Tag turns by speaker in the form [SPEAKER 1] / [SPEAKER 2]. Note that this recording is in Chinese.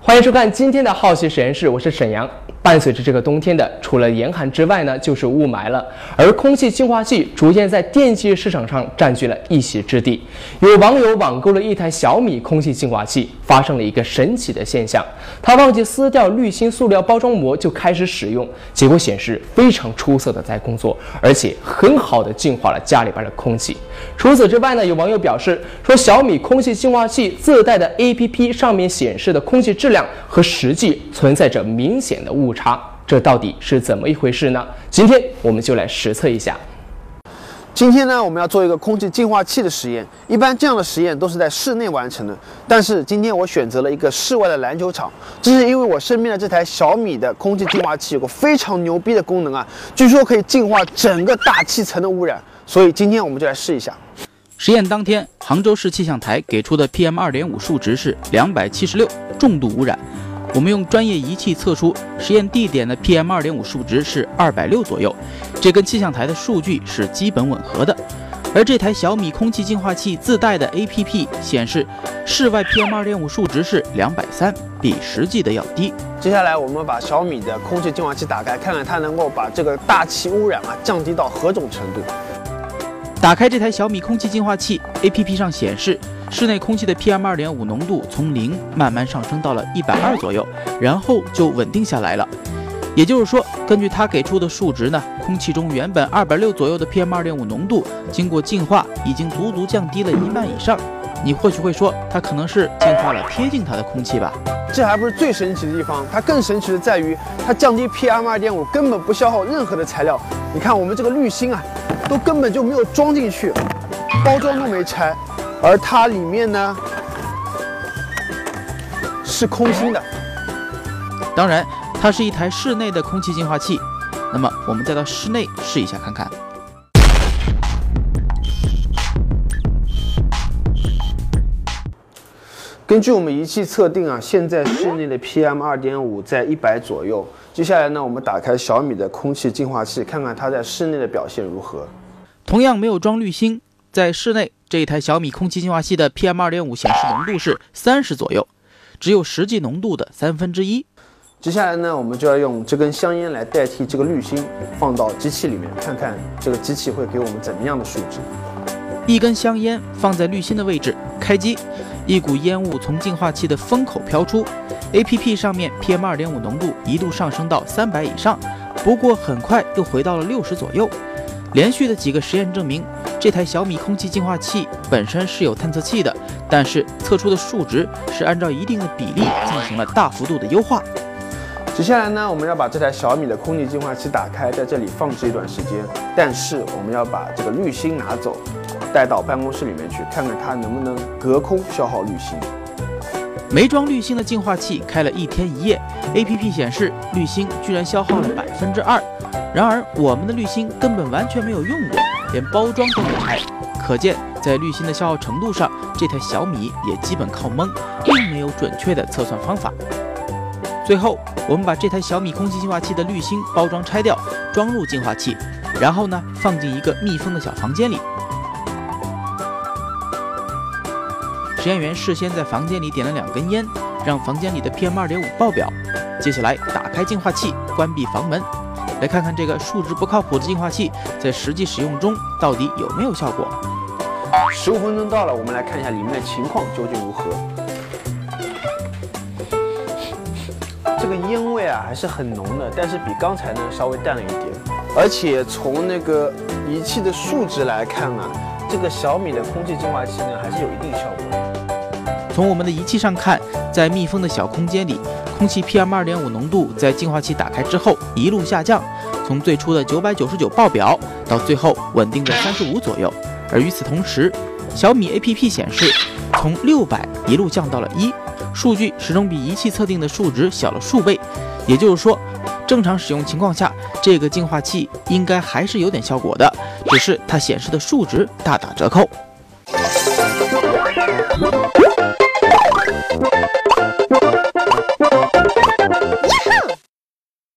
[SPEAKER 1] 欢迎收看今天的好奇实验室我是沈阳。伴随着这个冬天的，除了严寒之外呢，就是雾霾了。而空气净化器逐渐在电器市场上占据了一席之地。有网友网购了一台小米空气净化器，发生了一个神奇的现象：他忘记撕掉滤芯塑料包装膜就开始使用，结果显示非常出色的在工作，而且很好的净化了家里边的空气。除此之外呢，有网友表示说，小米空气净化器自带的 APP 上面显示的空气质量和实际存在着明显的误。差，这到底是怎么一回事呢？今天我们就来实测一下。
[SPEAKER 2] 今天呢，我们要做一个空气净化器的实验。一般这样的实验都是在室内完成的，但是今天我选择了一个室外的篮球场，这是因为我身边的这台小米的空气净化器有个非常牛逼的功能啊，据说可以净化整个大气层的污染，所以今天我们就来试一下。
[SPEAKER 3] 实验当天，杭州市气象台给出的 PM 二点五数值是两百七十六，重度污染。我们用专业仪器测出实验地点的 PM 二点五数值是二百六左右，这跟气象台的数据是基本吻合的。而这台小米空气净化器自带的 APP 显示，室外 PM 二点五数值是两百三，比实际的要低。
[SPEAKER 2] 接下来我们把小米的空气净化器打开，看看它能够把这个大气污染啊降低到何种程度。
[SPEAKER 3] 打开这台小米空气净化器，APP 上显示。室内空气的 PM 二点五浓度从零慢慢上升到了一百二左右，然后就稳定下来了。也就是说，根据它给出的数值呢，空气中原本二百六左右的 PM 二点五浓度，经过净化已经足足降低了一半以上。你或许会说，它可能是净化了贴近它的空气吧？
[SPEAKER 2] 这还不是最神奇的地方，它更神奇的在于，它降低 PM 二点五根本不消耗任何的材料。你看我们这个滤芯啊，都根本就没有装进去，包装都没拆。而它里面呢是空心的，
[SPEAKER 3] 当然，它是一台室内的空气净化器。那么，我们再到室内试一下看看。
[SPEAKER 2] 根据我们仪器测定啊，现在室内的 PM 二点五在一百左右。接下来呢，我们打开小米的空气净化器，看看它在室内的表现如何。
[SPEAKER 3] 同样没有装滤芯，在室内。这一台小米空气净化器的 PM 二点五显示浓度是三十左右，只有实际浓度的三分之一。
[SPEAKER 2] 接下来呢，我们就要用这根香烟来代替这个滤芯，放到机器里面，看看这个机器会给我们怎么样的数值。
[SPEAKER 3] 一根香烟放在滤芯的位置，开机，一股烟雾从净化器的风口飘出。APP 上面 PM 二点五浓度一度上升到三百以上，不过很快又回到了六十左右。连续的几个实验证明。这台小米空气净化器本身是有探测器的，但是测出的数值是按照一定的比例进行了大幅度的优化。
[SPEAKER 2] 接下来呢，我们要把这台小米的空气净化器打开，在这里放置一段时间。但是我们要把这个滤芯拿走，带到办公室里面去，看看它能不能隔空消耗滤芯。
[SPEAKER 3] 没装滤芯的净化器开了一天一夜，APP 显示滤芯居然消耗了百分之二。然而我们的滤芯根本完全没有用过。连包装都没拆，可见在滤芯的消耗程度上，这台小米也基本靠蒙，并没有准确的测算方法。最后，我们把这台小米空气净化器的滤芯包装拆掉，装入净化器，然后呢，放进一个密封的小房间里。实验员事先在房间里点了两根烟，让房间里的 PM 二点五爆表。接下来，打开净化器，关闭房门。来看看这个数值不靠谱的净化器在实际使用中到底有没有效果。
[SPEAKER 2] 十五分钟到了，我们来看一下里面的情况究竟如何。这个烟味啊还是很浓的，但是比刚才呢稍微淡了一点。而且从那个仪器的数值来看啊，这个小米的空气净化器呢还是有一定效果。
[SPEAKER 3] 从我们的仪器上看，在密封的小空间里。空气 PM 二点五浓度在净化器打开之后一路下降，从最初的九百九十九爆表到最后稳定在三十五左右。而与此同时，小米 APP 显示从六百一路降到了一，数据始终比仪器测定的数值小了数倍。也就是说，正常使用情况下，这个净化器应该还是有点效果的，只是它显示的数值大打折扣。